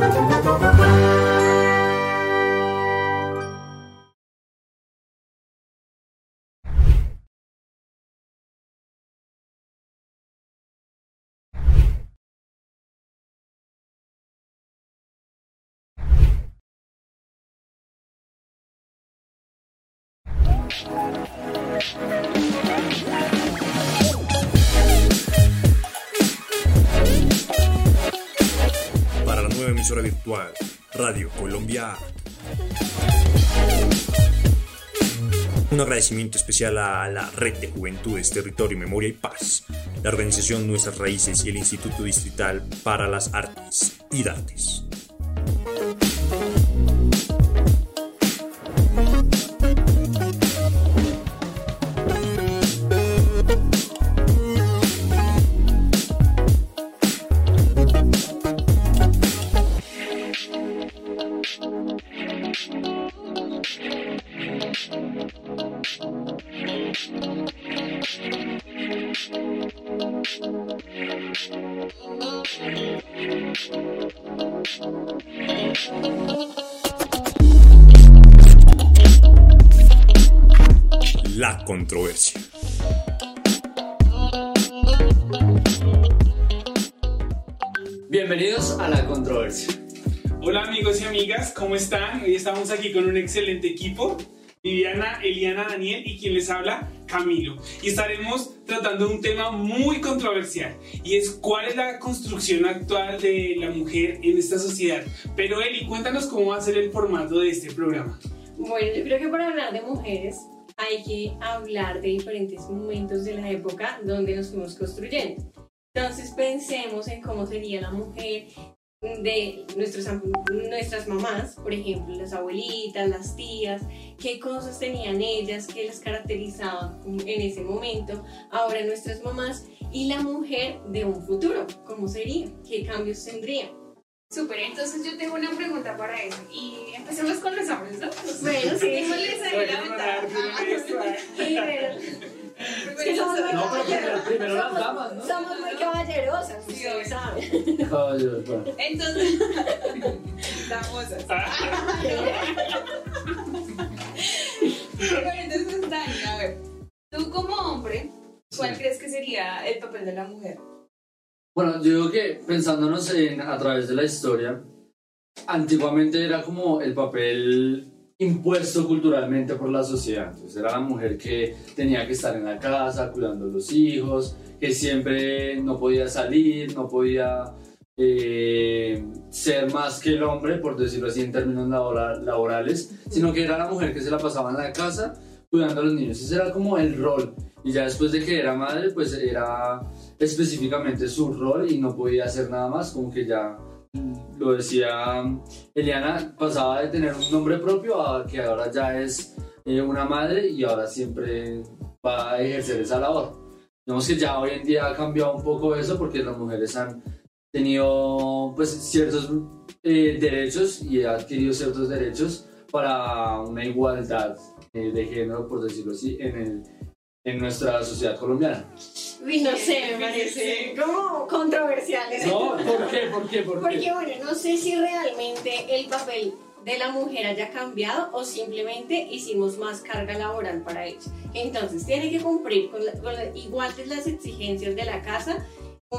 Para emisora virtual, Radio Colombia. Un agradecimiento especial a la Red de Juventudes, Territorio, Memoria y Paz, la organización Nuestras Raíces y el Instituto Distrital para las Artes y Artes. Estamos aquí con un excelente equipo. Viviana, Eliana, Daniel y quien les habla, Camilo. Y estaremos tratando un tema muy controversial y es cuál es la construcción actual de la mujer en esta sociedad. Pero Eli, cuéntanos cómo va a ser el formato de este programa. Bueno, yo creo que para hablar de mujeres hay que hablar de diferentes momentos de la época donde nos fuimos construyendo. Entonces pensemos en cómo sería la mujer de nuestros, nuestras mamás, por ejemplo, las abuelitas, las tías, qué cosas tenían ellas, qué las caracterizaban en ese momento, ahora nuestras mamás y la mujer de un futuro, cómo sería, qué cambios tendría. Súper, entonces yo tengo una pregunta para eso. Y empecemos con los hombres, ¿no? Bueno, sí. Démosles ahí la ventaja. Somos muy No, pero caballerosas. primero, primero las Somos- damas, ¿no? Somos muy caballerosas, Sí, ustedes obvio. saben. Caballeros, bueno. Entonces, damosas. Bueno, entonces, Dani, a ver, tú como hombre, ¿cuál crees que sería el papel de la mujer? Bueno, yo digo que pensándonos en, a través de la historia, antiguamente era como el papel impuesto culturalmente por la sociedad. Entonces era la mujer que tenía que estar en la casa cuidando a los hijos, que siempre no podía salir, no podía eh, ser más que el hombre, por decirlo así en términos labora- laborales, sino que era la mujer que se la pasaba en la casa cuidando a los niños. Ese era como el rol. Y ya después de que era madre, pues era específicamente su rol y no podía hacer nada más, como que ya lo decía Eliana, pasaba de tener un nombre propio a que ahora ya es eh, una madre y ahora siempre va a ejercer esa labor. Digamos que ya hoy en día ha cambiado un poco eso porque las mujeres han tenido pues ciertos eh, derechos y ha adquirido ciertos derechos para una igualdad eh, de género, por decirlo así, en, el, en nuestra sociedad colombiana. Uy, no sé, me parece como controversial. ese No. ¿por qué? ¿Por qué? ¿Por Porque qué? bueno, no sé si realmente el papel de la mujer haya cambiado o simplemente hicimos más carga laboral para ella. Entonces, tiene que cumplir con, la- con la- igual de las exigencias de la casa,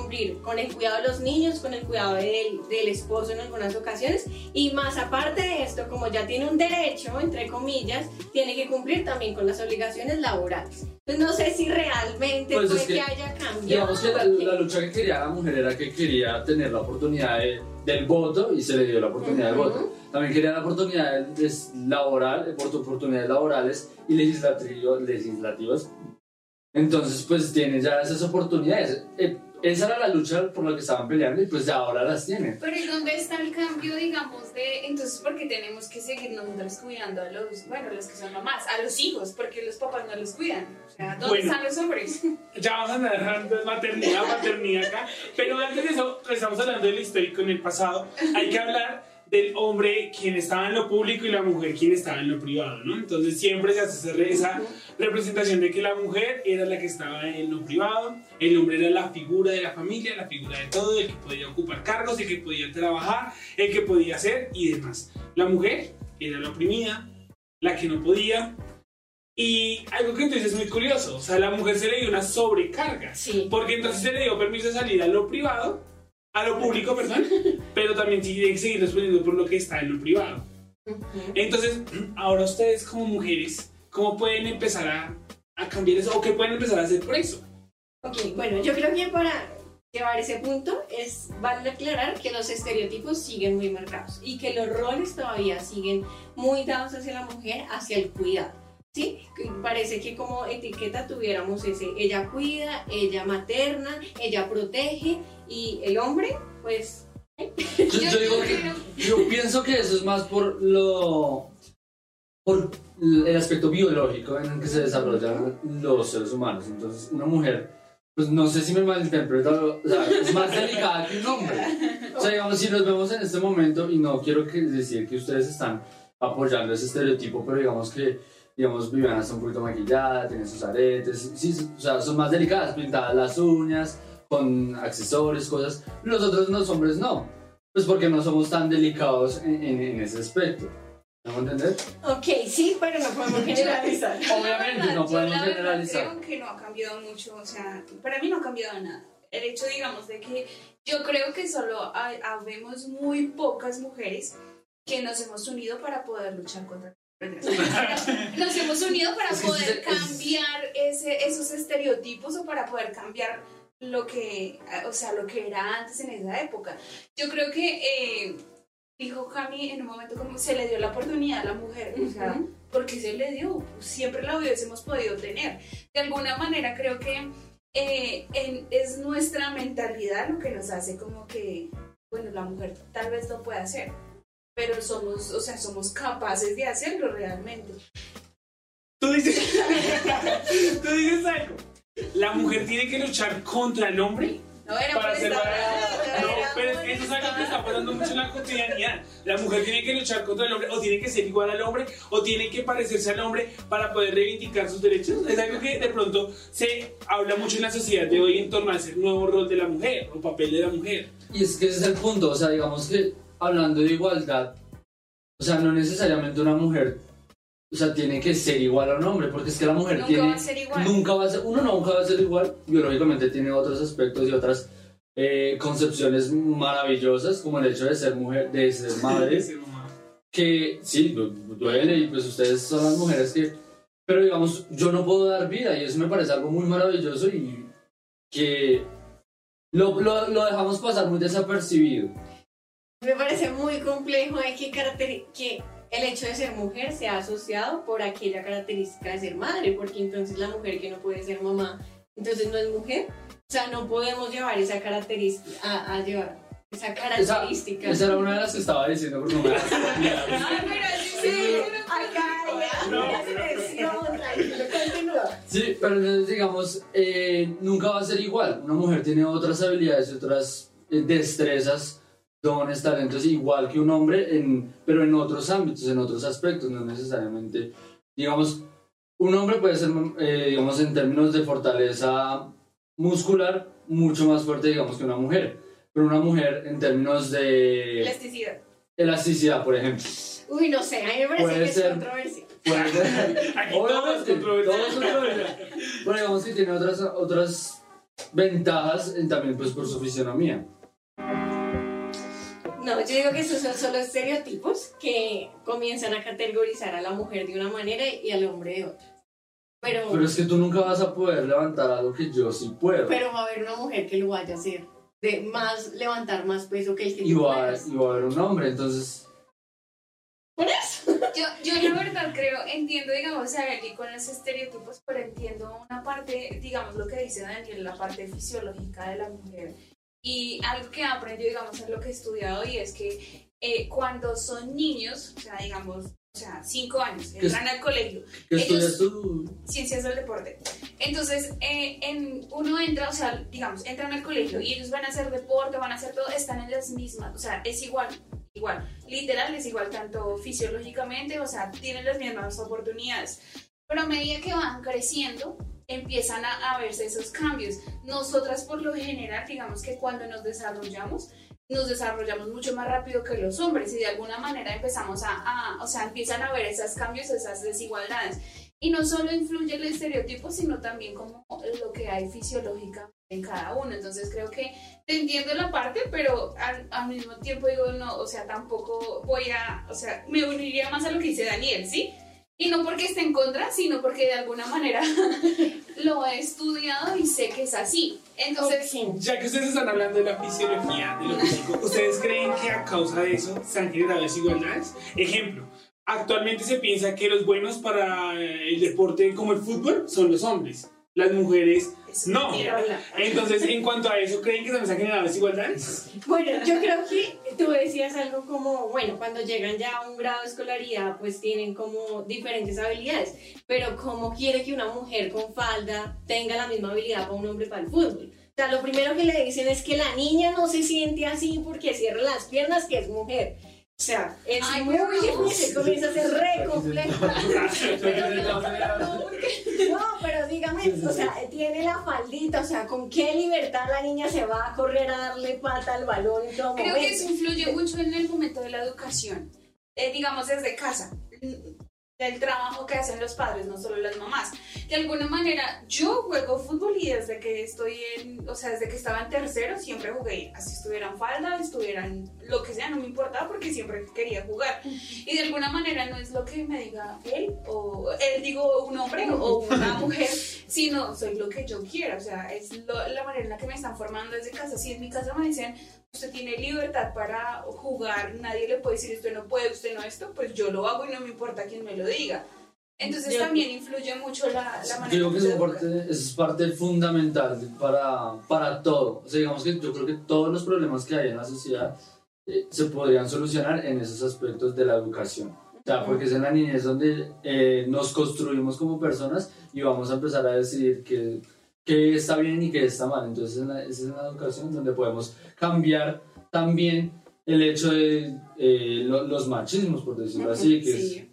cumplir con el cuidado de los niños, con el cuidado del, del esposo en algunas ocasiones y más aparte de esto, como ya tiene un derecho, entre comillas, tiene que cumplir también con las obligaciones laborales. Entonces, no sé si realmente Pues fue es que, que, haya cambiado. Digamos que la, la lucha que quería la mujer era que quería tener la oportunidad de- del voto y se le dio la oportunidad del Ujú. voto. También quería la oportunidad laboral, de oportunidades laborales y legislativas. Entonces, pues tiene ya esas oportunidades. Eh, esa era la lucha por la que estaban peleando y pues ya ahora las tienen. Pero ¿y dónde está el cambio, digamos, de entonces por qué tenemos que seguir nosotros cuidando a los, bueno, los que son mamás, a los hijos, porque los papás no los cuidan? O sea, ¿dónde Bueno. están los hombres? Ya vamos a andar de maternidad, maternidad acá. Pero antes de eso, estamos hablando del histórico en el pasado. Hay que hablar del hombre quien estaba en lo público y la mujer quien estaba en lo privado, ¿no? Entonces siempre se hace esa representación de que la mujer era la que estaba en lo privado, el hombre era la figura de la familia, la figura de todo, el que podía ocupar cargos, el que podía trabajar, el que podía hacer y demás. La mujer era la oprimida, la que no podía. Y algo que entonces es muy curioso, o sea, a la mujer se le dio una sobrecarga, Sí. porque entonces se le dio permiso de salir a lo privado, a lo público, perdón, pero también tiene que seguir respondiendo por lo que está en lo privado. Entonces, ahora ustedes como mujeres, ¿cómo pueden empezar a, a cambiar eso? ¿O qué pueden empezar a hacer por eso? Ok, bueno, yo creo que para llevar ese punto es vale aclarar que los estereotipos siguen muy marcados y que los roles todavía siguen muy dados hacia la mujer, hacia el cuidado. ¿Sí? Parece que como etiqueta tuviéramos ese, ella cuida, ella materna, ella protege y el hombre, pues... Yo, yo digo que, yo pienso que eso es más por lo por el aspecto biológico en el que se desarrollan los seres humanos. Entonces, una mujer, pues no sé si me malinterpreto, o sea, es más delicada que un hombre. O sea, digamos, si nos vemos en este momento, y no quiero que decir que ustedes están apoyando ese estereotipo, pero digamos que, digamos, Viviana está un poquito maquillada, tiene sus aretes, sí, o sea, son más delicadas, pintadas las uñas, con accesorios, cosas. Los otros los hombres no. Pues porque no somos tan delicados en, en- en ese aspecto. ¿Me entender? Ok, sí, pero no podemos generalizar. Obviamente, La verdad, no yo podemos la verdad generalizar. Creo que no ha cambiado mucho, o sea, para mí no ha cambiado nada. El hecho, digamos, de que yo creo que solo habemos muy pocas mujeres que nos hemos unido para poder luchar contra nos hemos unido para poder cambiar ese, esos estereotipos o para poder cambiar lo que, o sea, lo que era antes en esa época. Yo creo que eh, dijo Cami en un momento como se le dio la oportunidad a la mujer, o sea, porque se le dio, siempre la hubiésemos podido tener. De alguna manera creo que eh, en- es nuestra mentalidad lo que nos hace como que, bueno, la mujer tal vez lo puede hacer, pero somos, o sea, somos capaces de hacerlo realmente. Tú dices, tú dices algo. La mujer tiene que luchar contra el hombre No era para ser No, pero eso es algo que está pasando mucho en la cotidianidad. La mujer tiene que luchar contra el hombre, o tiene que ser igual al hombre, o tiene que parecerse al hombre para poder reivindicar sus derechos. Es algo que de pronto se habla mucho en la sociedad de hoy en torno a ese nuevo rol de la mujer, o papel de la mujer. Y es que ese es el punto, o sea, digamos que hablando de igualdad, o sea, no necesariamente una mujer, o sea, tiene que ser igual a un hombre, porque es que la mujer Nunca tiene... va a ser igual. Nunca va a ser, uno nunca va a ser igual, biológicamente tiene otros aspectos y otras eh, concepciones maravillosas, como el hecho de ser mujer, de ser madre, que sí, du- duele y pues ustedes son las mujeres que... Pero digamos, yo no puedo dar vida y eso me parece algo muy maravilloso y que lo, lo, lo dejamos pasar muy desapercibido. Me parece muy complejo de que, que el hecho de ser mujer sea asociado por aquella característica de ser madre, porque entonces la mujer que no puede ser mamá, entonces no es mujer. O sea, no podemos llevar esa característica a, a llevar esa Esa, característica. esa era una de las que estaba diciendo, pero no me la. Sí, pero entonces, digamos, eh, nunca va a ser igual. Una mujer tiene otras habilidades, otras eh, destrezas, dones, talentos, igual que un hombre, en, pero en otros ámbitos, en otros aspectos, no necesariamente. Digamos, un hombre puede ser, eh, digamos, en términos de fortaleza muscular, mucho más fuerte, digamos, que una mujer. Pero una mujer, en términos de Elasticidad. elasticidad, por ejemplo, Uy, no sé, a mí me parece Puede que es ser. controversia. puede ser. Aquí todo es todo controversial. Pero digamos que tiene otras, otras ventajas en- también pues por su fisionomía. No, yo digo que esos son solo estereotipos que comienzan a categorizar a la mujer de una manera y al hombre de otra. Pero, Pero es que tú nunca vas a poder levantar algo que yo sí puedo. pero va a haber una mujer que lo vaya a hacer. De más, levantar más peso que el que y, tú va, puedas. y va a haber un hombre, entonces... Por eso. Yo, yo la verdad creo, entiendo, digamos, a Eli con los estereotipos, pero entiendo una parte, digamos, lo que dice Daniel, la parte fisiológica de la mujer. Y algo que he aprendido, digamos, en lo que he estudiado, y es que eh, cuando son niños, o sea, digamos, o sea, cinco años, ¿Qué es- entran al colegio, ¿Qué estudias tú? ciencias del deporte. Entonces, eh, en, uno entra, o sea, digamos, entran al colegio y ellos van a hacer deporte, van a hacer todo, están en las mismas, o sea, es igual, igual, literal es igual tanto fisiológicamente, o sea, tienen las mismas oportunidades. Pero a medida que van creciendo, empiezan a, a verse esos cambios. Nosotras por lo general, digamos que cuando nos desarrollamos, nos desarrollamos mucho más rápido que los hombres y de alguna manera empezamos a, a, o sea, empiezan a ver esos cambios, esas desigualdades. Y no solo influye el estereotipo, sino también como lo que hay fisiológicamente en cada uno. Entonces creo que te entiendo la parte, pero al, al, mismo tiempo digo, no, o sea, tampoco voy a, o sea, me uniría más a lo que dice Daniel, ¿sí? Y no porque esté en contra, sino porque de alguna manera lo he estudiado y sé que es así. Entonces, ya que ustedes están hablando de la fisiología, de lo físico, ¿ustedes creen que a causa de eso se han generado desigualdades? Ejemplo, actualmente se piensa que los buenos para el deporte como el fútbol son los hombres. Las mujeres no. Entonces, en cuanto a eso, ¿creen que se nos han generado desigualdades? Bueno, yo creo que tú decías algo como, bueno, cuando llegan ya a un grado de escolaridad, pues tienen como diferentes habilidades. Pero ¿cómo quiere que una mujer con falda tenga la misma habilidad para un hombre para el fútbol? O sea, lo primero que le dicen es que la niña no se siente así porque cierra las piernas, que es mujer. O sea, es Ay, muy difícil, comienza a ser re complejo. No, pero dígame, o sea, tiene la faldita, o sea, ¿con qué libertad la niña se va a correr a darle pata al balón en todo creo que eso influye mucho en el momento de la educación. Eh, digamos desde casa, del trabajo que hacen los padres, no solo las mamás. De alguna manera, yo juego fútbol y desde que estoy en, o sea, desde que estaba en tercero, siempre jugué, así estuvieran falda, estuvieran lo que sea, no me importaba porque siempre quería jugar. Y de alguna manera no es lo que me diga él, o él digo un hombre o una mujer, sino soy lo que yo quiera, o sea, es lo- la manera en la que me están formando desde casa. Si en mi casa me dicen, usted tiene libertad para jugar, nadie le puede decir usted no puede, usted no esto, pues yo lo hago y no me importa quién me lo diga. Entonces Yo- también influye mucho la, la manera Yo creo que en eso parte, eso es parte fundamental para, para todo. O sea, digamos que yo creo que todos los problemas que hay en la sociedad eh, se podrían solucionar en esos aspectos de la educación. O sea, porque es en la niñez donde eh, nos construimos como personas y vamos a empezar a decidir qué, qué está bien y qué está mal. Entonces, es en la educación donde podemos cambiar también el hecho de eh, lo- los machismos, por decirlo así, que es-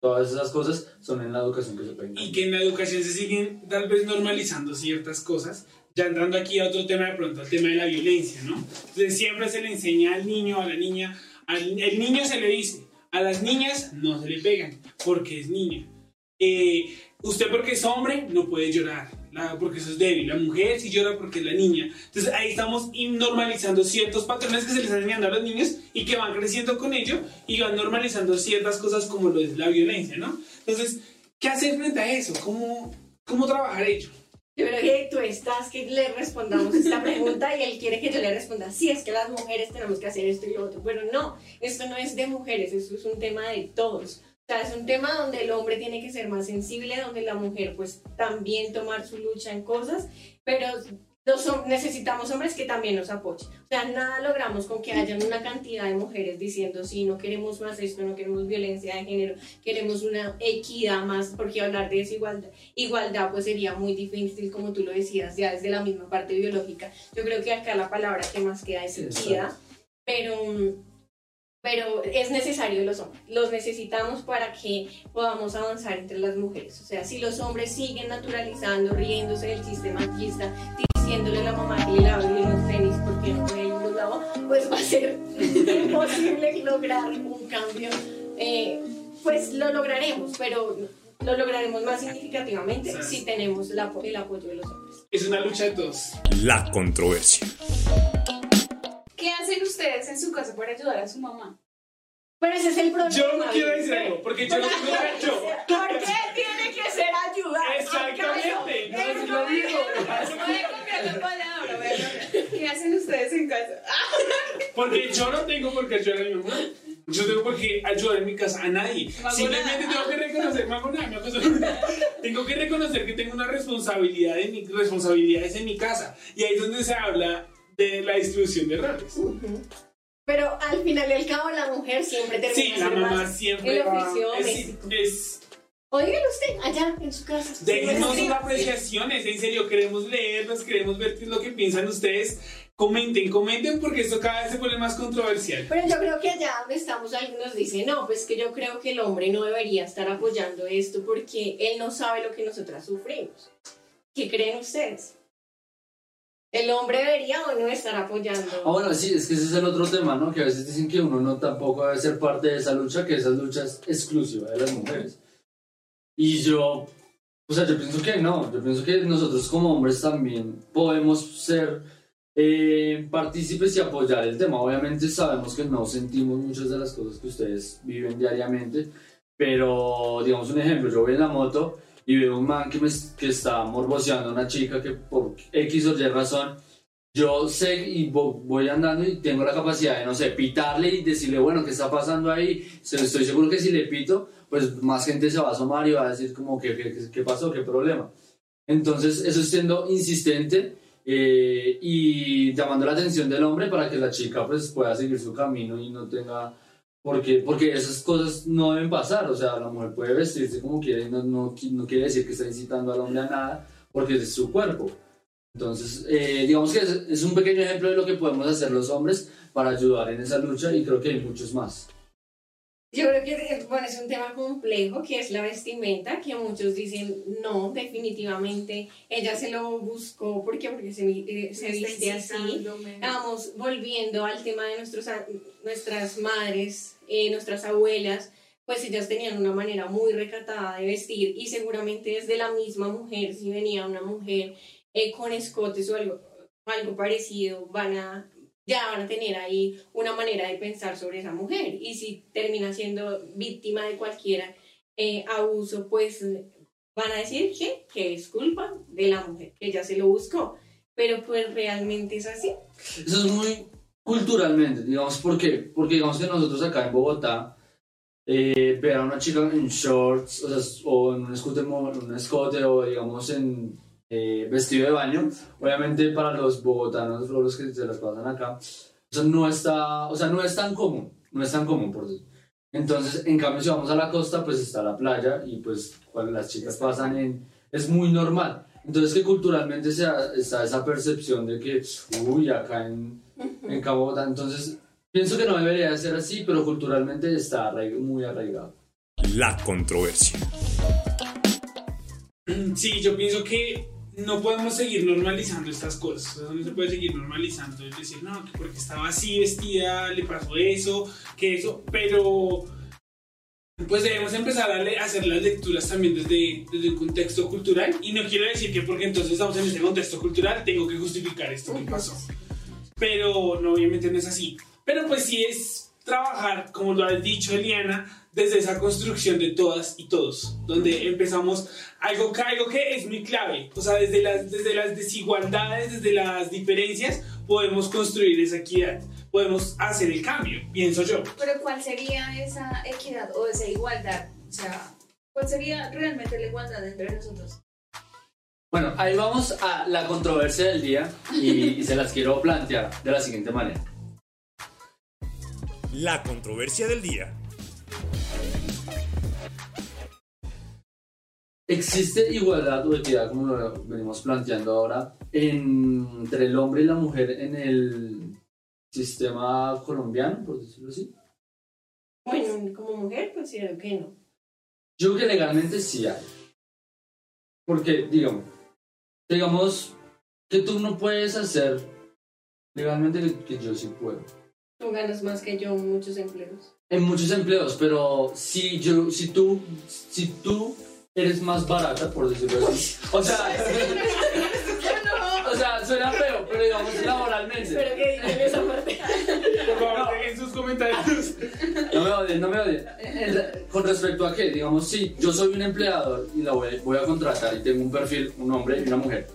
todas esas cosas son en la educación que se pueden Y que en la educación se siguen tal vez normalizando ciertas cosas. Ya entrando aquí a otro tema de pronto, el tema de la violencia, ¿no? Entonces siempre se le enseña al niño, a la niña, al el niño se le dice, a las niñas no se le pegan, porque es niña. Eh, usted porque es hombre no puede llorar, la- porque eso es débil. La mujer sí llora porque es la niña. Entonces ahí estamos normalizando ciertos patrones que se les están enseñando a los niños y que van creciendo con ello y van normalizando ciertas cosas como lo es la violencia, ¿no? Entonces, ¿qué hacer frente a eso? ¿Cómo, cómo trabajar ello? Yo creo que tú estás que le respondamos esta pregunta y él quiere que yo le responda, sí, es que las mujeres tenemos que hacer esto y lo otro, pero no, esto no es de mujeres, esto es un tema de todos. O sea, es un tema donde el hombre tiene que ser más sensible, donde la mujer pues también tomar su lucha en cosas, pero los necesitamos hombres que también nos apoyen. O sea, nada logramos con que hayan una cantidad de mujeres diciendo, sí, no queremos más esto, no queremos violencia de género, queremos una equidad más, porque hablar de desigualdad igualdad pues sería muy difícil como tú lo decías ya desde la misma parte biológica yo creo que acá la palabra que más queda es equidad pero pero es necesario los hombres los necesitamos para que podamos avanzar entre las mujeres o sea si los hombres siguen naturalizando riéndose del sistema machista diciéndole a la mamá que le lave los tenis porque no puede ir los lava pues va a ser imposible lograr un cambio eh, pues lo lograremos pero lo lograremos más significativamente Sí. si tenemos la el apoyo de los hombres. Es una lucha de todos. La controversia. ¿Qué hacen ustedes en su casa para ayudar a su mamá? Pero ese es el problema. Yo no quiero decir algo, porque yo no tengo yo. ¿Por qué tiene que ser ayudar? Exactamente, no, ¿Acaso es lo mismo. ¿Qué hacen ustedes en casa? Porque yo no tengo por qué ayudar a mi mamá. Yo tengo por qué ayudar en mi casa a nadie. Simplemente tengo que reconocer, no hago nada, no hago nada. tengo que reconocer que tengo una responsabilidad en mi, responsabilidades en mi casa. Y ahí es donde se habla de la distribución de roles. Pero al final y al cabo la mujer siempre termina Sí, la mamá más siempre el va. oficio Es, es, Oígalo usted allá en su casa. Déjenos sus apreciaciones, en serio, queremos leerlas, queremos ver qué es lo que piensan ustedes. Comenten, comenten porque esto cada vez se pone más controversial. Pero yo creo que allá donde estamos algunos dicen, no, pues que yo creo que el hombre no debería estar apoyando esto porque él no sabe lo que nosotras sufrimos. ¿Qué creen ustedes? ¿El hombre debería o no estar apoyando? Ah, bueno, sí, es que ese es el otro tema, ¿no? Que a veces dicen que uno no tampoco debe ser parte de esa lucha, que esa lucha es exclusiva de las mujeres. Y yo, o sea, yo pienso que no, yo pienso que nosotros como hombres también podemos ser eh, partícipes y apoyar el tema. Obviamente sabemos que no sentimos muchas de las cosas que ustedes viven diariamente, pero digamos un ejemplo, yo voy en la moto y veo un man que, me, que está morboseando a una chica que por X o Y razón, yo sé y vo- voy andando y tengo la capacidad de, no sé, pitarle y decirle, bueno, ¿qué está pasando ahí? Estoy seguro que si le pito, pues más gente se va a asomar y va a decir como, ¿qué, qué, qué pasó? ¿Qué problema? Entonces, eso es siendo insistente eh, y llamando la atención del hombre para que la chica pues pueda seguir su camino y no tenga porque, porque esas cosas no deben pasar, o sea, la mujer puede vestirse como quiere y no, no, no quiere decir que está incitando al hombre a nada, porque es su cuerpo. Entonces, eh, digamos que es, es un pequeño ejemplo de lo que podemos hacer los hombres para ayudar en esa lucha y creo que hay muchos más. Yo creo que bueno, es un tema complejo que es la vestimenta, que muchos dicen no, definitivamente ella se lo buscó, ¿por qué? Porque se, eh, se viste así. Vamos, volviendo al tema de nuestros, nuestras madres, eh, nuestras abuelas, pues ellas tenían una manera muy recatada de vestir y seguramente desde la misma mujer, si venía una mujer eh, con escotes o algo, algo parecido, van a, ya van a tener ahí una manera de pensar sobre esa mujer y si termina siendo víctima de cualquier eh, abuso, pues van a decir que, que es culpa de la mujer, que ella se lo buscó, pero pues realmente es así. Eso es muy culturalmente, digamos, ¿por qué? Porque digamos que nosotros acá en Bogotá, eh, ver a una chica en shorts o, sea, o en un un escote o digamos en eh, vestido de baño, obviamente para los bogotanos, los que se las pasan acá, eso no está, o sea, no es tan común, no es tan común por decir. Entonces, en cambio, si vamos a la costa, pues está la playa y pues cuando las chicas pasan en... es muy normal. Entonces, que culturalmente sea, está esa percepción de que, uy, acá en, en Cabo Bogotá, entonces pienso que no debería ser así, pero culturalmente está arraig- muy arraigado. La controversia. Sí, yo pienso que no podemos seguir normalizando estas cosas. O sea, no se puede seguir normalizando. Es decir, no, que porque estaba así vestida le pasó eso, que eso. Pero pues debemos empezar a, hacer las lecturas también desde, desde un contexto cultural. Y no quiero decir que porque entonces estamos en este contexto cultural tengo que justificar esto que pasó. Pero no, obviamente no es así. Pero pues sí es trabajar, como lo ha dicho Eliana, desde esa construcción de todas y todos, donde empezamos algo que, algo que es muy clave, o sea, desde las, desde las desigualdades, desde las diferencias, podemos construir esa equidad, podemos hacer el cambio, pienso yo. Pero ¿cuál sería esa equidad o esa igualdad? O sea, ¿cuál sería realmente la igualdad entre nosotros? Bueno, ahí vamos a la controversia del día y, y se las quiero plantear de la siguiente manera. La controversia del día. ¿Existe igualdad o equidad, como lo venimos planteando ahora, en- entre el hombre y la mujer en el sistema colombiano, por decirlo así? Bueno, como mujer considero que no. Yo creo que legalmente sí hay. Porque, digamos, digamos que tú no puedes hacer legalmente que, que yo sí puedo. Tú ganas más que yo en muchos empleos. En muchos empleos, pero si yo, si tú, si tú eres más barata, por decirlo así. O sea, o sea, suena feo, pero digamos laboralmente. Espero que digan esa parte. Por favor, dejen sus comentarios. No me odien, no me odien. En- Con respecto a qué, digamos, si yo soy un empleador y la voy, voy a contratar y tengo un perfil, un hombre y una mujer,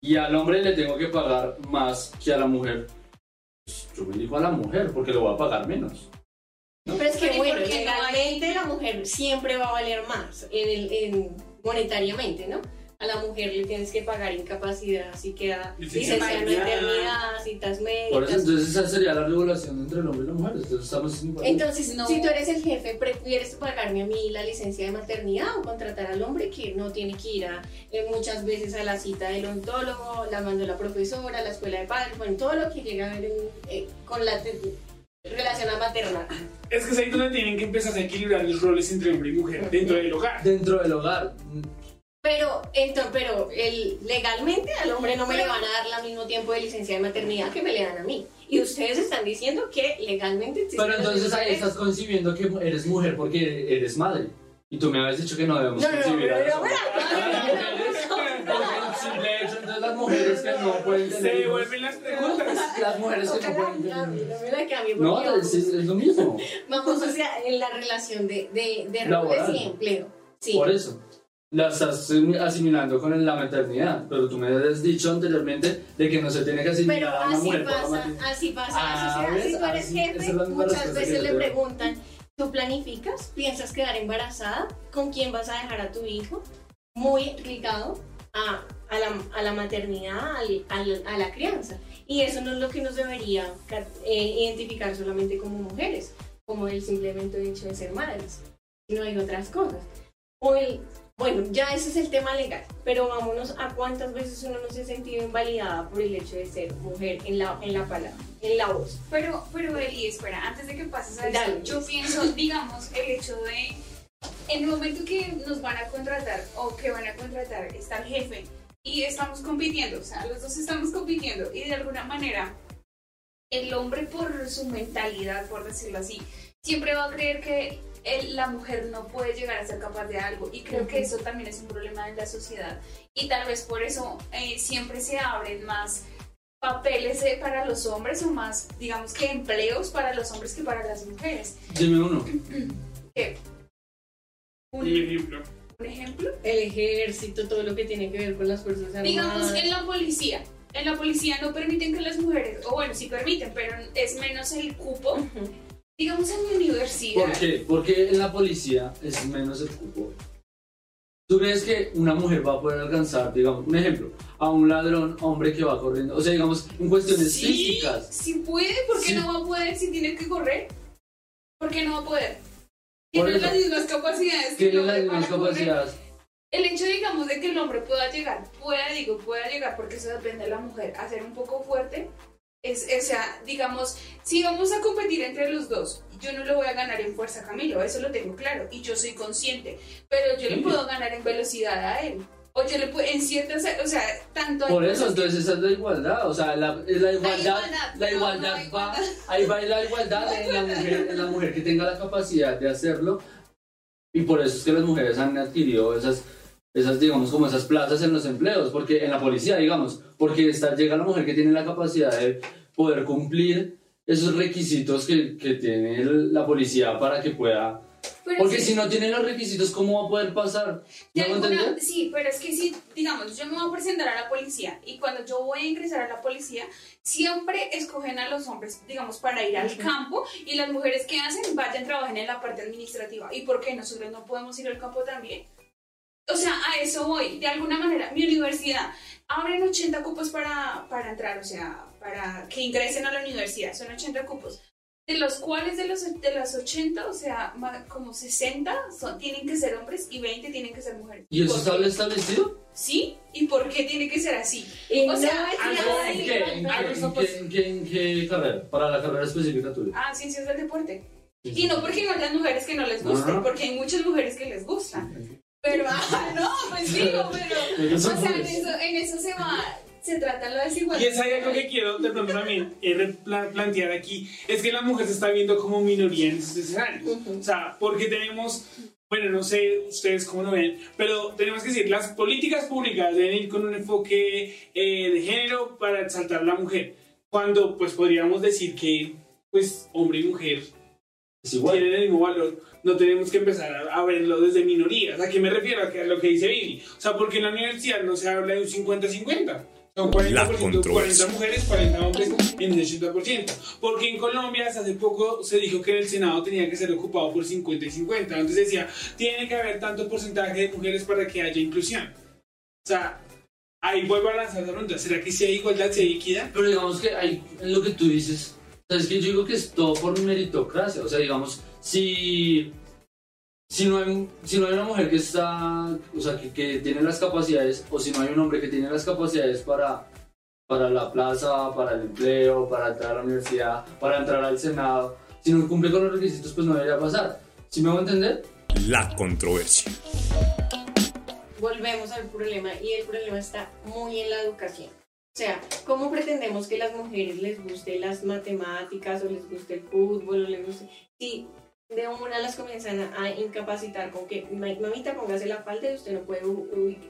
y al hombre le tengo que pagar más que a la mujer, pues, yo me digo a la mujer porque le voy a pagar menos. Pero es que Pero ¿y bueno, qué no hay- legalmente la mujer siempre va a valer más en el, en- monetariamente, ¿no? A la mujer le tienes que pagar incapacidad, si queda Licencia licencia de maternidad. maternidad, citas Por eso, médicas. entonces esa sería la regulación entre el hombre y la mujer. Entonces estamos. Entonces, No. si tú eres el jefe, ¿prefieres pagarme a mí la licencia de maternidad o contratar al hombre que no tiene que ir a, eh, muchas veces a la cita del odontólogo, la mandó la profesora, la escuela de padres, bueno, todo lo que llega a ver en- eh, con la relación a maternal? Es que es ahí donde tienen que empezar a equilibrar los roles entre hombre y mujer dentro del hogar. Dentro del hogar. Pero, entonces, pero el, legalmente al hombre no me le van a dar el mismo tiempo de licencia de maternidad que me le dan a mí. Y ustedes están diciendo que legalmente Pero entonces ahí estás concibiendo que eres mujer porque eres madre. Y tú me habías dicho que no debemos No, no, no, a pero, pero, pero, Las mujeres, entonces las mujeres que no pueden Se tener hijos, devuelven las preguntas. las mujeres que no pueden la tener no la es, es lo mismo. vamos hacia en la relación de, de, de roles y empleo. Sí. Por eso. La estás asimilando con la maternidad. Pero tú me has dicho anteriormente de que no se tiene que asimilar Pero a una así mujer pasa, así pasa Ah, sociedad. ¿ves? Si tú eres Así- jefe, es muchas veces le preguntan, ¿tú planificas? ¿Piensas quedar embarazada? ¿Con quién vas a dejar a tu hijo? Muy ligado a, a, la, a la maternidad, al- al- a la crianza. Y eso no es lo que nos debería eh, identificar solamente como mujeres, como el simplemente hecho de ser madres, sino hay otras cosas. O el, bueno, ya ese es el tema legal, pero vámonos a cuántas veces uno no se ha sentido invalidada por el hecho de ser mujer en la, en la palabra, en la voz. Pero, pero Eli, espera, antes de que pases a eso, yo pienso, digamos, el hecho de, en el momento que nos van a contratar o que van a contratar, está el jefe y estamos compitiendo, o sea, los dos estamos compitiendo y de alguna manera el hombre por su mentalidad, por decirlo así, siempre va a creer que la mujer no puede llegar a ser capaz de algo y creo que eso también es un problema en la sociedad y tal vez por eso eh, siempre se abren más papeles eh, para los hombres o más, digamos que empleos para los hombres que para las mujeres. Dime uno. ¿Qué? Un, Un ejemplo. un ejemplo. El ejército, todo lo que tiene que ver con las fuerzas armadas. Digamos, en la policía. En la policía no permiten que las mujeres, o bueno, sí permiten, pero es menos el cupo. Digamos en mi universidad. ¿Por qué? Porque en la policía es menos el cupo. ¿Tú crees que una mujer va a poder alcanzar, digamos, un ejemplo, a un ladrón hombre que va corriendo? O sea, digamos, en cuestiones Sí, físicas. sí puede, ¿por qué Sí. no va a poder si tiene que correr? ¿Por qué no va a poder? Tiene las mismas capacidades que Tiene las mismas correr. capacidades. El hecho, digamos, de que el hombre pueda llegar, pueda, digo, pueda llegar, porque eso depende de la mujer, a ser un poco fuerte, es, o sea, digamos, si vamos a competir entre los dos, yo no lo voy a ganar en fuerza a Camilo, eso lo tengo claro, y yo soy consciente, pero yo le puedo ganar en velocidad a él, o yo le puedo, en ciertas, o sea, tanto Por eso, entonces esa es la igualdad. O sea, la, es la igualdad, la igualdad no va, igualdad. ahí va la igualdad en la, mujer, en la mujer que tenga la capacidad de hacerlo. Y por eso es que las mujeres han adquirido esas, esas digamos, como esas plazas en los empleos, porque en la policía, digamos, porque está, llega la mujer que tiene la capacidad de poder cumplir esos requisitos que, que tiene la policía para que pueda... pero Porque sí. si no tiene los requisitos, ¿cómo va a poder pasar? De ¿Me hago alguna- sí, pero es que si, digamos, yo me voy a presentar a la policía y cuando yo voy a ingresar a la policía, siempre escogen a los hombres, digamos, para ir al campo y las mujeres que hacen, vayan, trabajen en la parte administrativa. ¿Y por qué nosotros no podemos ir al campo también? O sea, a eso voy. De alguna manera, mi universidad abren 80 cupos para, para entrar, o sea, para que ingresen a la universidad. Son 80 cupos. De los cuales de los, de las 80, o sea, como 60 son, tienen que ser hombres y 20 tienen que ser mujeres. ¿Y eso ¿Por está qué? establecido? ¿Sí? ¿Y por qué tiene que ser así? O sea, ¿En qué? ¿En igualdad. qué, en qué- en qué- en qué carrera? Para la carrera específica tuya. Ah, ciencias del deporte. Y no porque no hayan mujeres que no les guste, Ajá. porque hay muchas mujeres que les gustan. Pero, ah, no, pues digo, pero. O sea, en eso, en eso se va, se trata la Y desigualdad. es ahí algo que quiero de pronto también eh, plantear aquí, es que la mujer se está viendo como minoría en estos escenarios. O sea, porque tenemos, bueno, no sé ustedes cómo lo ven, pero tenemos que decir, las políticas públicas deben ir con un enfoque eh, de género para exaltar a la mujer. Cuando, pues, podríamos decir que, pues, hombre y mujer Es igual. tienen el mismo valor, no tenemos que empezar a, verlo desde minorías. ¿A qué me refiero? A, lo que dice Vivi. O sea, porque en la universidad no se habla de un 50-50. Son 40%, La 40 controversia. mujeres, 40 hombres en un 80%. Porque en Colombia hasta hace poco se dijo que en el Senado tenía que ser ocupado por 50 y 50. Entonces decía, tiene que haber tanto porcentaje de mujeres para que haya inclusión. sea, ahí vuelvo a lanzar la pregunta, ¿será que si hay igualdad, si hay equidad? Pero digamos que hay, en lo que tú dices, es que yo digo que es todo por meritocracia. O sea, digamos, si, si, no, hay, si no hay una mujer que está, o sea, que, que tiene las capacidades, o si no hay un hombre que tiene las capacidades para, para la plaza, para el empleo, para entrar a la universidad, para entrar al Senado, si no cumple con los requisitos, pues no debería pasar. ¿Sí me voy a entender? La controversia. volvemos al problema y el problema está muy en la educación. O sea, ¿cómo pretendemos que las mujeres les guste las matemáticas o les guste el fútbol o les guste... Si de una las comienzan a, incapacitar con que, "Ma- mamita, póngase la falda y usted no puede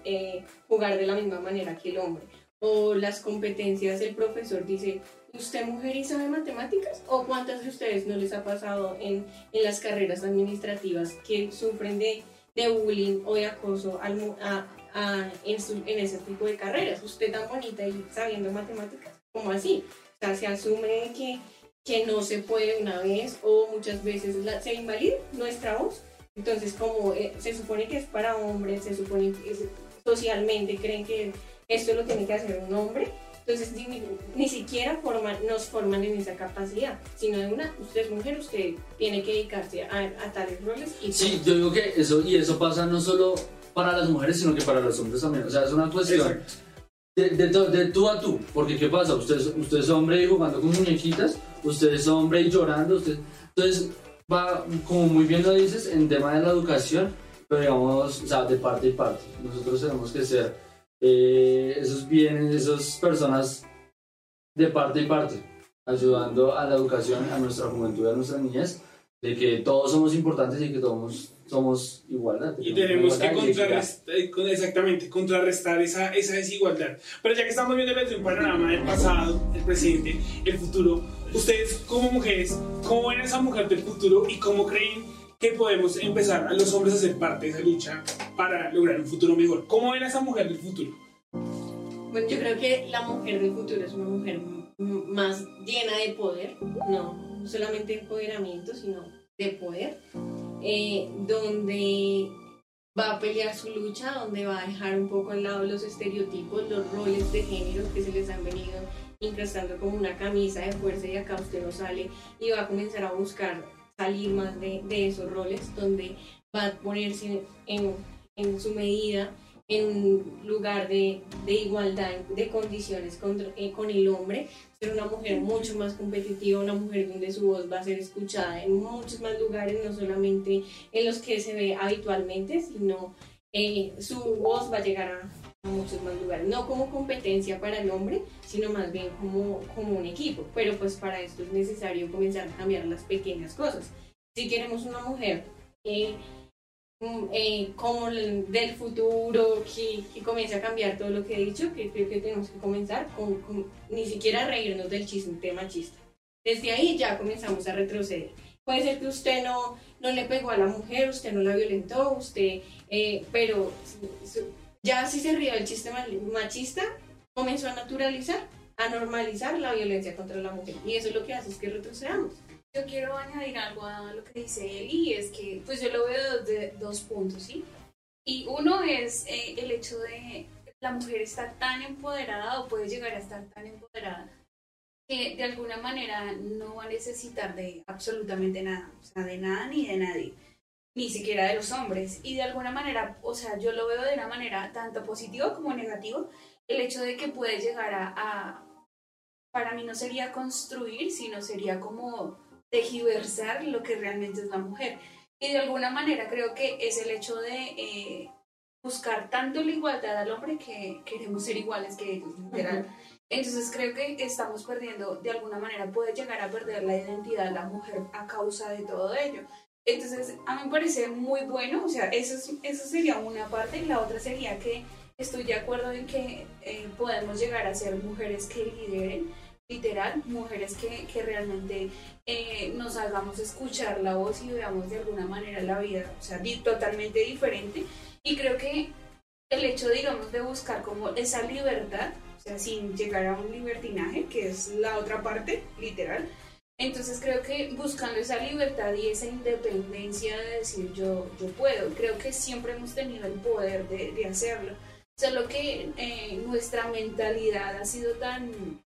eh, jugar de la misma manera que el hombre. O las competencias, el profesor dice, ¿usted mujer y sabe matemáticas? ¿O cuántas de ustedes no les ha pasado en, en las carreras administrativas que sufren de de bullying o de acoso al a- en, su- en ese tipo de carreras. Usted tan bonita y sabiendo matemáticas, como así? O sea, se asume que, que no se puede una vez o muchas veces la- se invalida nuestra voz. Entonces, como eh, se supone que es para hombres, se supone que es- socialmente creen que esto lo tiene que hacer un hombre, entonces ni, ni siquiera forman, nos forman en esa capacidad, sino de una, usted es mujer, usted tiene que dedicarse a, a tales roles y Sí, yo digo que eso, y eso pasa no solo para las mujeres, sino que para los hombres también. O sea, es una cuestión de, de, de tú a tú. Porque, ¿qué pasa? Usted, usted es hombre y jugando con muñequitas, usted es hombre y llorando, usted... Entonces, va, como muy bien lo dices, en tema de la educación, pero digamos, o sea, de parte y parte. Nosotros tenemos que ser eh, esos bienes, esas personas de parte y parte, ayudando a la educación, a nuestra juventud, a nuestra niñez, de que todos somos importantes y que todos somos igualdad. Y tenemos que igualdad contrarrestar, eh, exactamente, contrarrestar esa, esa desigualdad. Pero ya que estamos viendo desde un panorama del pasado, el presente, el futuro, ustedes como mujeres, ¿cómo ven a esa mujer del futuro y cómo creen que podemos empezar a los hombres a ser parte de esa lucha para lograr un futuro mejor? ¿Cómo ven a esa mujer del futuro? Bueno, yo creo que la mujer del futuro es una mujer más llena de poder, no solamente de empoderamiento, sino de poder, eh, donde va a pelear su lucha, donde va a dejar un poco al lado los estereotipos, los roles de género que se les han venido incrustando como una camisa de fuerza y acá usted no sale y va a comenzar a buscar salir más de, de esos roles, donde va a ponerse en, en su medida en un lugar de, de igualdad de condiciones con, eh, con el hombre, ser una mujer mucho más competitiva, una mujer donde su voz va a ser escuchada en muchos más lugares, no solamente en los que se ve habitualmente, sino eh, su voz va a llegar a, muchos más lugares, no como competencia para el hombre, sino más bien como, como un equipo, pero pues para esto es necesario comenzar a cambiar las pequeñas cosas. Si queremos una mujer eh, eh, como el del futuro, que, que comience a cambiar todo lo que he dicho, que creo que tenemos que comenzar con, con ni siquiera reírnos del chiste machista. Desde ahí ya comenzamos a retroceder. Puede ser que usted no, no le pegó a la mujer, usted no la violentó, usted, eh, pero ya si se rió del chiste ma- machista, comenzó a naturalizar, a normalizar la violencia contra la mujer. Y eso lo que hace es que retrocedamos. Yo quiero añadir algo a lo que dice Eli, y es que pues yo lo veo desde dos puntos, ¿sí? Y uno es eh, el hecho de la mujer está tan empoderada o puede llegar a estar tan empoderada que de alguna manera no va a necesitar de absolutamente nada, o sea, de nada ni de nadie, ni siquiera de los hombres. Y de alguna manera, o sea, yo lo veo de una manera tanto positiva como negativa, el hecho de que puede llegar a para mí no sería construir, sino sería como tejiversar lo que realmente es la mujer. Y de alguna manera creo que es el hecho de eh, buscar tanto la igualdad al hombre que queremos ser iguales que ellos, literal. Entonces creo que estamos perdiendo, de alguna manera puede llegar a perder la identidad de la mujer a causa de todo ello. Entonces a mí me parece muy bueno, o sea, eso, es- eso sería una parte y la otra sería que estoy de acuerdo en que eh, podemos llegar a ser mujeres que lideren, literal, mujeres que, que realmente eh, nos hagamos escuchar la voz y veamos de alguna manera la vida, o sea, totalmente diferente. Y creo que el hecho, digamos, de buscar como esa libertad, o sea, sin llegar a un libertinaje, que es la otra parte, literal. Entonces creo que buscando esa libertad y esa independencia de decir yo, yo puedo, creo que siempre hemos tenido el poder de, de hacerlo. Solo que eh, nuestra mentalidad ha sido tan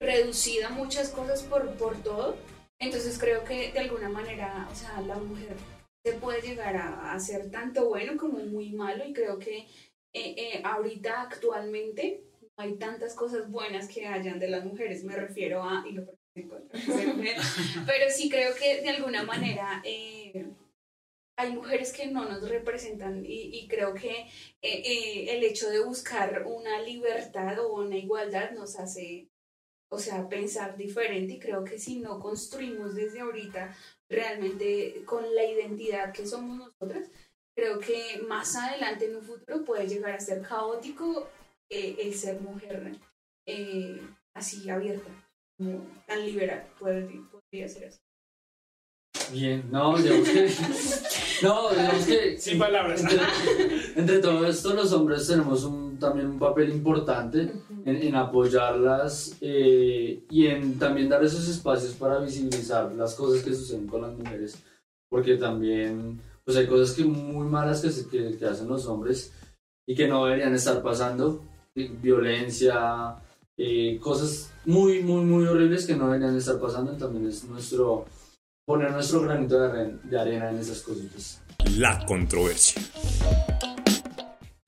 reducida muchas cosas por, por todo. Entonces creo que de alguna manera, o sea, la mujer se puede llegar a, a ser tanto bueno como muy malo y creo que eh, eh, ahorita actualmente no hay tantas cosas buenas que hayan de las mujeres, me refiero a, y lo pero sí creo que de alguna manera eh, hay mujeres que no nos representan y, y creo que el hecho de buscar una libertad o una igualdad nos hace, o sea, pensar diferente y creo que si no construimos desde ahorita realmente con la identidad que somos nosotras, creo que más adelante en un futuro puede llegar a ser caótico eh, el ser mujer eh, así abierta, como tan liberal, puede- podría ser así. Bien, no, digamos que. No, digamos que. Sin palabras. Entre, entre todo esto, los hombres tenemos un, también un papel importante en, en apoyarlas eh, y en también dar esos espacios para visibilizar las cosas que suceden con las mujeres, porque también pues hay cosas que muy malas que, se- que, que hacen los hombres y que no deberían estar pasando, vi- violencia, eh, cosas muy, muy, muy horribles que no deberían estar pasando, también es nuestro poner nuestro granito de arena, de arena en esas cositas. La controversia.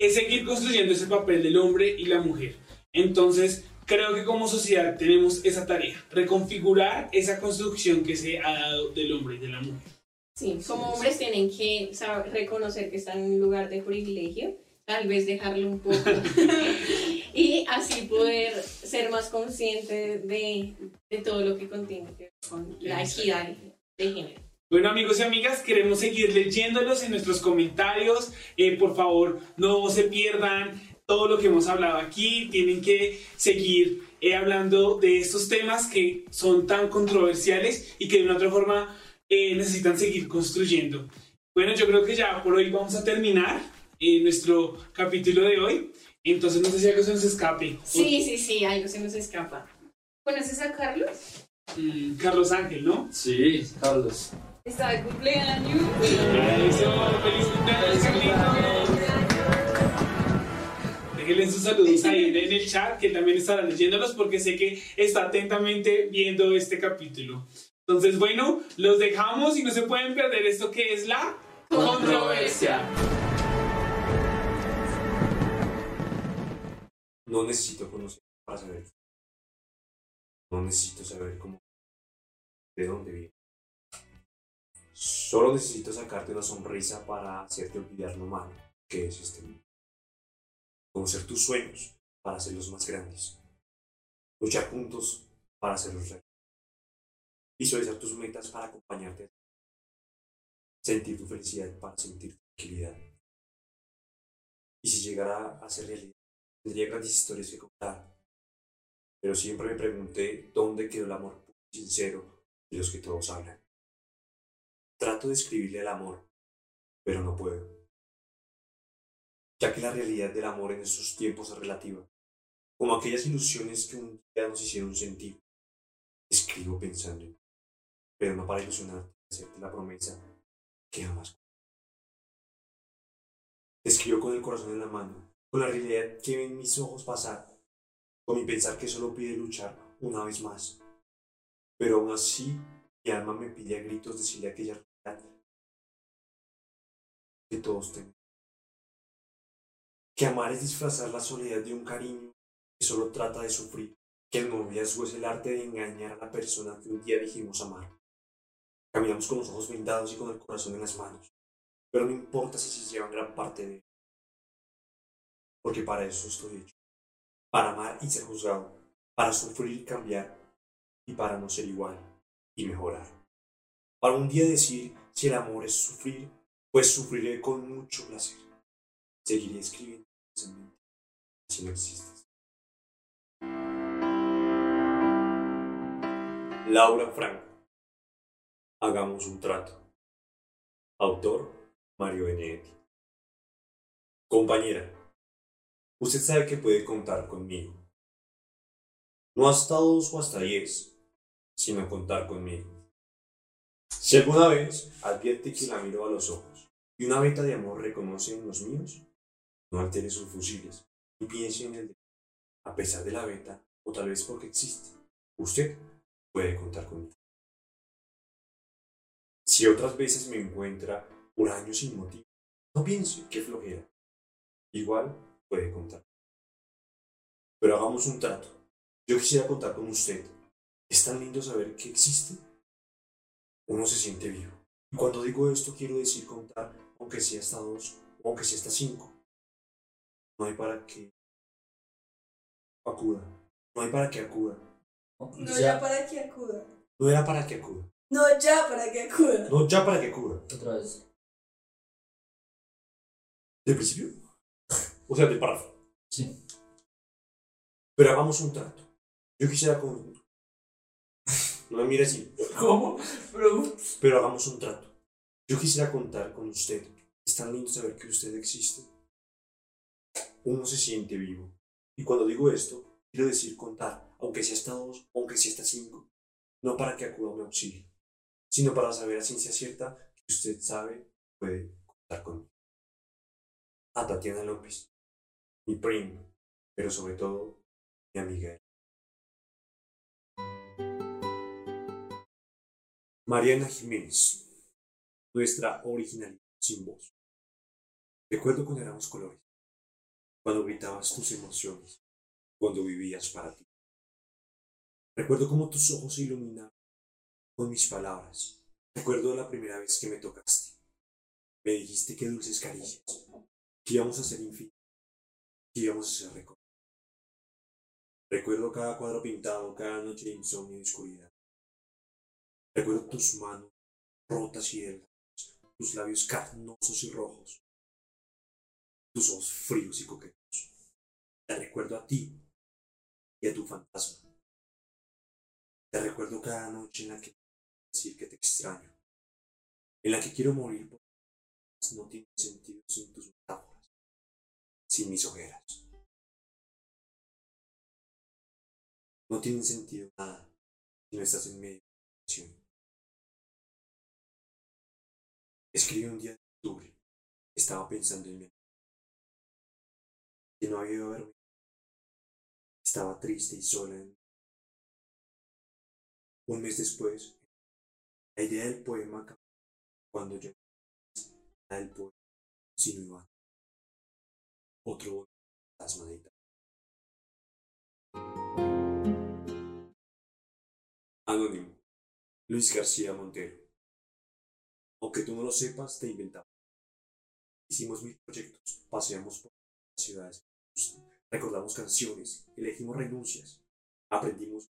Es seguir construyendo ese papel del hombre y la mujer. Entonces, creo que como sociedad tenemos esa tarea, reconfigurar esa construcción que se ha dado del hombre y de la mujer. Sí, como hombres tienen que saber reconocer que están en un lugar de privilegio, tal vez dejarlo un poco y así poder ser más conscientes de, de todo lo que contiene que ver con la equidad de género. Bueno amigos y amigas, queremos seguir leyéndolos en nuestros comentarios. Eh, por favor, no se pierdan todo lo que hemos hablado aquí. Tienen que seguir eh, hablando de estos temas que son tan controversiales y que de una otra forma eh, necesitan seguir construyendo. Bueno, yo creo que ya por hoy vamos a terminar eh, nuestro capítulo de hoy. Entonces no sé si algo se nos escape. Sí, sí, sí, algo se nos escapa. ¿Conoces a Carlos? Mm, Carlos Ángel, ¿no? Sí, Carlos. Está de cumpleaños. Déjenle sus saludos ahí en el chat, que también estará leyéndolos porque sé que está atentamente viendo este capítulo. Entonces, bueno, los dejamos y no se pueden perder esto que es la controversia. No necesito conocer para saber. No necesito saber cómo. de dónde viene. Solo necesito sacarte una sonrisa para hacerte olvidar lo malo que es este mundo. Conocer tus sueños para hacerlos más grandes. Luchar juntos para hacerlos reales. Visualizar tus metas para acompañarte. Sentir tu felicidad para sentir tranquilidad. Y si llegara a ser realidad, tendría grandes historias que contar. Pero siempre me pregunté dónde quedó el amor sincero de los que todos hablan. Trato de escribirle al amor, pero no puedo. Ya que la realidad del amor en estos tiempos es relativa, como aquellas ilusiones que un día nos hicieron sentir. Escribo pensando pero no para ilusionarte hacerte la promesa que jamás. Escribo con el corazón en la mano, con la realidad que ven mis ojos pasar, con mi pensar que solo pide luchar una vez más. Pero aún así, mi alma me pide a gritos decirle aquella realidad que todos tenemos. Que amar es disfrazar la soledad de un cariño que solo trata de sufrir, que el noviazgo es el arte de engañar a la persona que un día dijimos amar. Caminamos con los ojos vendados y con el corazón en las manos, pero no importa si se llevan gran parte de él porque para eso estoy hecho. Para amar y ser juzgado, para sufrir y cambiar, y para no ser igual y mejorar. Para un día decir si el amor es sufrir, pues sufriré con mucho placer. Seguiré escribiendo si no existes. Laura Franco. Hagamos un trato. Autor Mario Benedetti. Compañera. Usted sabe que puede contar conmigo. No hasta dos o hasta diez, sino contar conmigo. Si alguna vez advierte que la miro a los ojos y una veta de amor reconoce en los míos, No altere sus fusiles y piense en el de a pesar de la beta o tal vez porque existe. Usted puede contar conmigo. Si otras veces me encuentra por años sin motivo, no piense que flojera. Igual puede contar. Pero hagamos un trato. Yo quisiera contar con usted. Es tan lindo saber que existe. Uno se siente vivo. Y cuando digo esto quiero decir contar, aunque sea hasta dos, o aunque sea hasta cinco. No hay para que acuda. No hay para que acuda. No ya para que acuda. No era para que acuda. No ya para que acuda. No ya para que acuda. Otra vez. ¿Del principio? O sea, del párrafo. Sí. Pero hagamos un trato. Yo quisiera con... No me mire así. ¿Cómo? Pero, Pero hagamos un trato. Yo quisiera contar con usted. Es tan lindo saber que usted existe. Uno se siente vivo. Y cuando digo esto, quiero decir contar, aunque sea hasta dos, aunque sea hasta cinco. No para que acuda a mi auxilio, sino para saber a ciencia cierta que usted sabe puede contar conmigo. A Tatiana López, mi primo, pero sobre todo mi amiga. Mariana Jiménez, nuestra originalidad sin voz. Recuerdo cuando éramos colores, cuando gritabas tus emociones, cuando vivías para ti. Recuerdo cómo tus ojos se iluminaban con mis palabras. Recuerdo la primera vez que me tocaste. Me dijiste que dulces caricias, que íbamos a ser infinitos, que íbamos a ser recordados. Recuerdo cada cuadro pintado, cada noche de insomnio y oscuridad. Recuerdo tus manos rotas y delgadas, tus labios carnosos y rojos, tus ojos fríos y coquetos. Te recuerdo a ti y a tu fantasma. Te recuerdo cada noche en la que decir que te extraño, en la que quiero morir porque no tiene sentido sin tus metáforas, sin mis ojeras. No tiene sentido nada si no estás en medio de la Escribí un día de octubre. Estaba pensando en mí. Que no había ido a verme. Estaba triste y sola. en- Un mes después, la idea del poema cambió cuando yo la del poema sino Iván. Otro fantasma de Italia. Anónimo. Luis García Montero. Aunque tú no lo sepas, te inventamos. Hicimos mil proyectos, paseamos por las ciudades, recordamos canciones, elegimos renuncias, aprendimos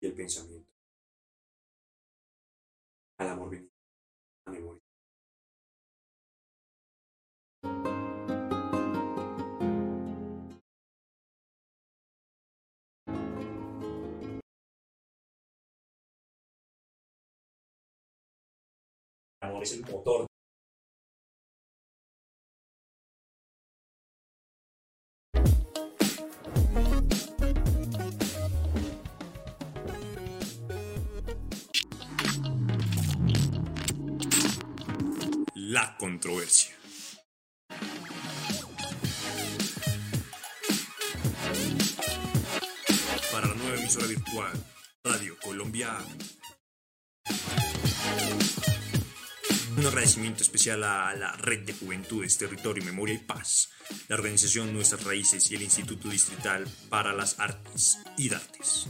y el pensamiento. Al amor venía la memoria. Es el motor. La controversia. Para la nueva emisora virtual, Radio Colombia. Un agradecimiento especial a la Red de Juventudes, Territorio, Memoria y Paz, la organización Nuestras Raíces y el Instituto Distrital para las Artes y Artes.